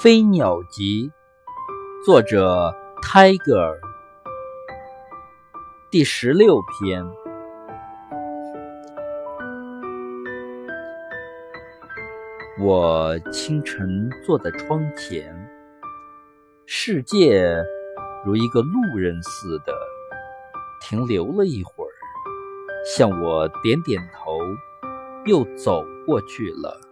飞鸟集作者泰戈尔第十六篇。我清晨坐在窗前世界如一个路人似的停留了一会儿向我点点头又走过去了。